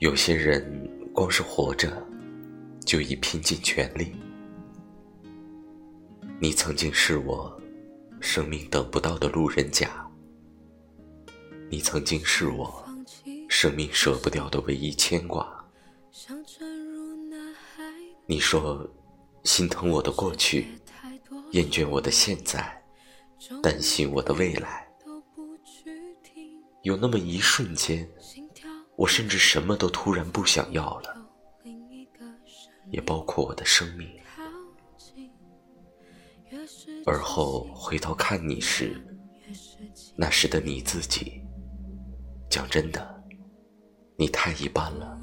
有些人光是活着，就已拼尽全力。你曾经是我生命等不到的路人甲，你曾经是我生命舍不掉的唯一牵挂。你说心疼我的过去，厌倦我的现在，担心我的未来。有那么一瞬间。我甚至什么都突然不想要了，也包括我的生命。而后回头看你时，那时的你自己，讲真的，你太一般了。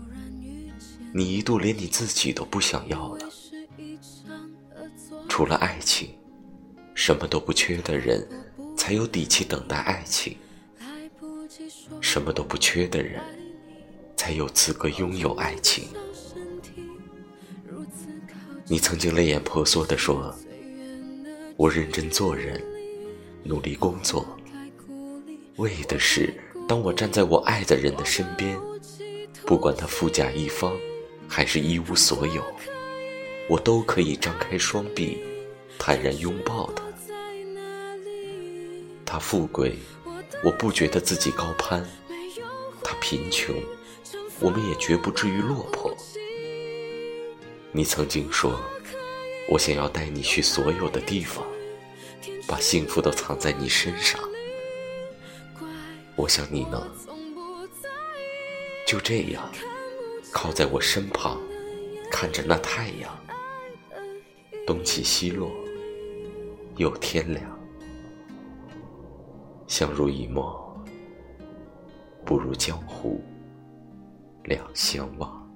你一度连你自己都不想要了。除了爱情，什么都不缺的人，才有底气等待爱情。什么都不缺的人。才有资格拥有爱情。你曾经泪眼婆娑地说：“我认真做人，努力工作，为的是当我站在我爱的人的身边，不管他富甲一方还是一无所有，我都可以张开双臂，坦然拥抱他。他富贵，我不觉得自己高攀；他贫穷。”我们也绝不至于落魄。你曾经说，我想要带你去所有的地方，把幸福都藏在你身上。我想你能就这样靠在我身旁，看着那太阳东起西落，又天亮，相濡以沫，不如江湖。两相望。